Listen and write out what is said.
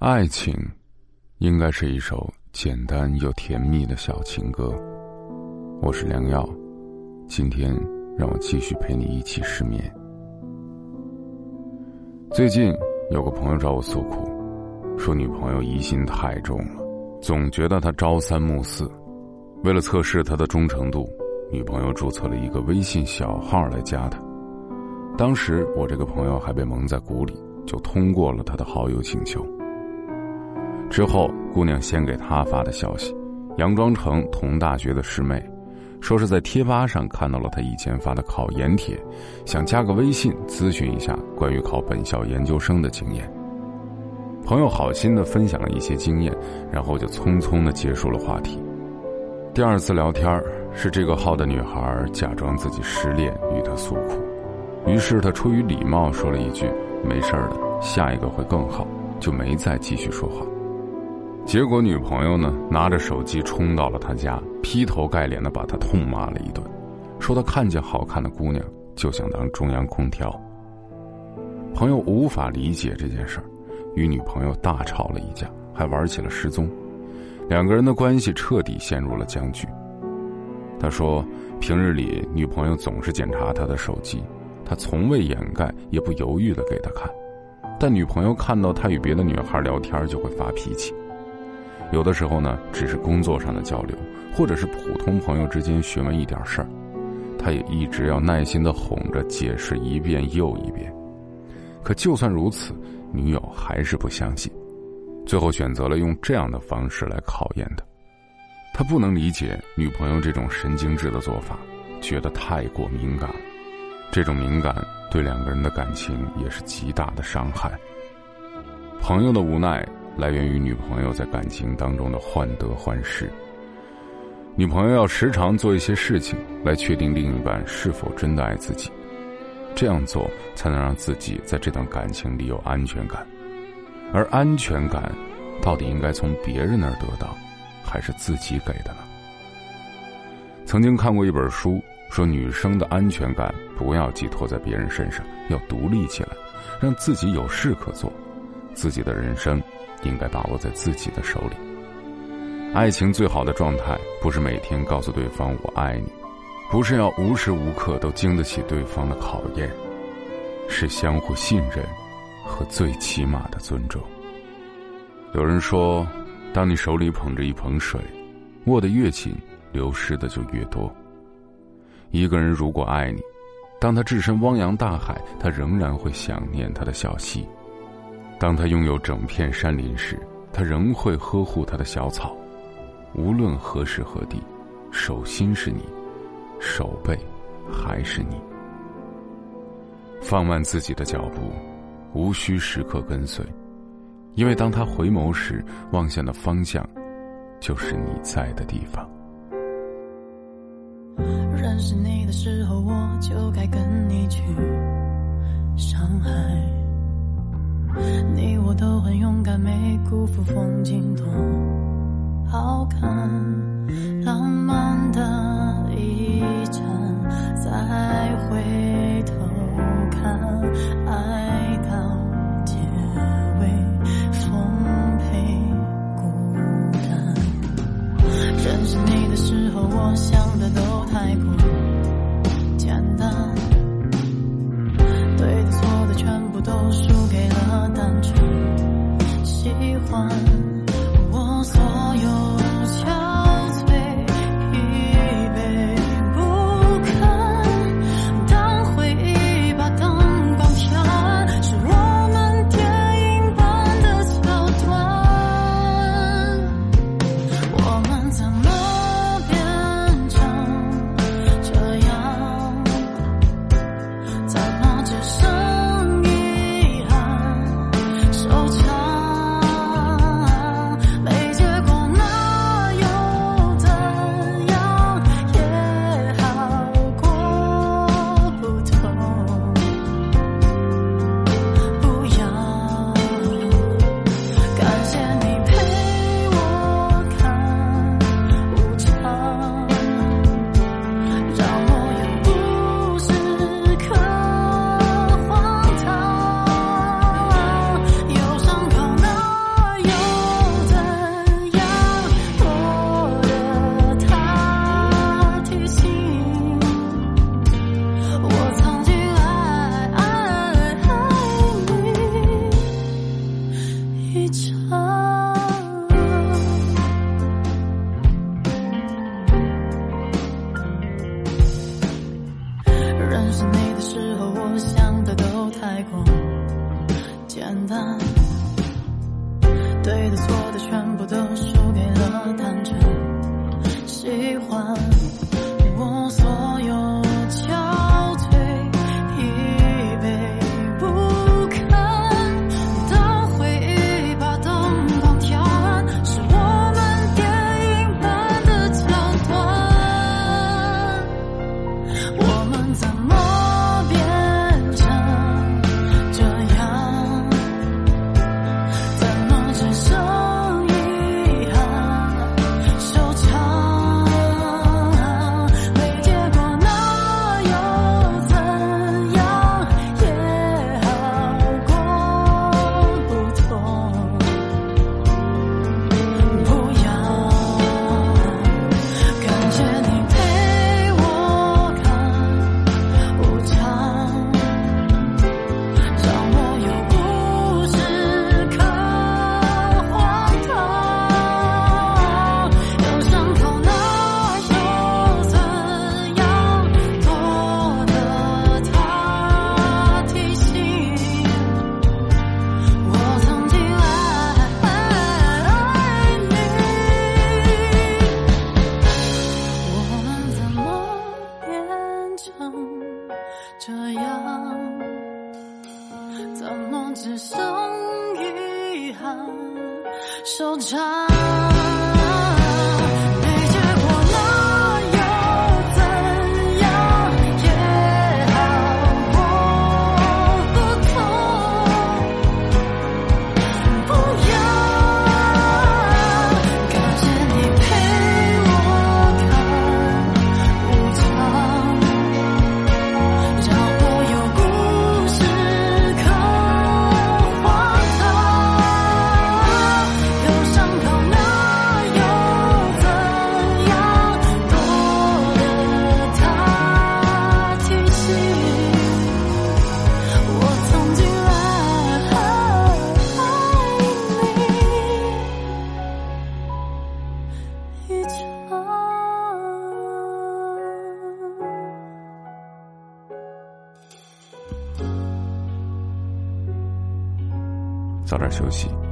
爱情，应该是一首简单又甜蜜的小情歌。我是良药，今天让我继续陪你一起失眠。最近有个朋友找我诉苦，说女朋友疑心太重了，总觉得他朝三暮四。为了测试他的忠诚度，女朋友注册了一个微信小号来加他。当时我这个朋友还被蒙在鼓里，就通过了他的好友请求。之后，姑娘先给他发的消息，佯装成同大学的师妹，说是在贴吧上看到了他以前发的考研帖，想加个微信咨询一下关于考本校研究生的经验。朋友好心的分享了一些经验，然后就匆匆的结束了话题。第二次聊天是这个号的女孩假装自己失恋与他诉苦，于是他出于礼貌说了一句“没事的，下一个会更好”，就没再继续说话。结果女朋友呢，拿着手机冲到了他家，劈头盖脸的把他痛骂了一顿，说他看见好看的姑娘就想当中央空调。朋友无法理解这件事儿，与女朋友大吵了一架，还玩起了失踪，两个人的关系彻底陷入了僵局。他说，平日里女朋友总是检查他的手机，他从未掩盖，也不犹豫的给他看，但女朋友看到他与别的女孩聊天就会发脾气。有的时候呢，只是工作上的交流，或者是普通朋友之间询问一点事儿，他也一直要耐心的哄着解释一遍又一遍。可就算如此，女友还是不相信，最后选择了用这样的方式来考验他。他不能理解女朋友这种神经质的做法，觉得太过敏感，这种敏感对两个人的感情也是极大的伤害。朋友的无奈。来源于女朋友在感情当中的患得患失。女朋友要时常做一些事情来确定另一半是否真的爱自己，这样做才能让自己在这段感情里有安全感。而安全感，到底应该从别人那儿得到，还是自己给的呢？曾经看过一本书，说女生的安全感不要寄托在别人身上，要独立起来，让自己有事可做，自己的人生。应该把握在自己的手里。爱情最好的状态，不是每天告诉对方“我爱你”，不是要无时无刻都经得起对方的考验，是相互信任和最起码的尊重。有人说，当你手里捧着一盆水，握得越紧，流失的就越多。一个人如果爱你，当他置身汪洋大海，他仍然会想念他的小溪。当他拥有整片山林时，他仍会呵护他的小草。无论何时何地，手心是你，手背还是你。放慢自己的脚步，无需时刻跟随，因为当他回眸时，望向的方向，就是你在的地方。认识你的时候，我就该跟你去上海。你我都很勇敢，没辜负风景多好看，浪漫的一站，再回头看，爱到结尾，奉陪孤单。认识你的时候，我想的都太过简单，对的错的全部都单纯喜欢。是你的时候我想的都太过简单。怎么？这样怎么只剩遗憾收场？早点休息。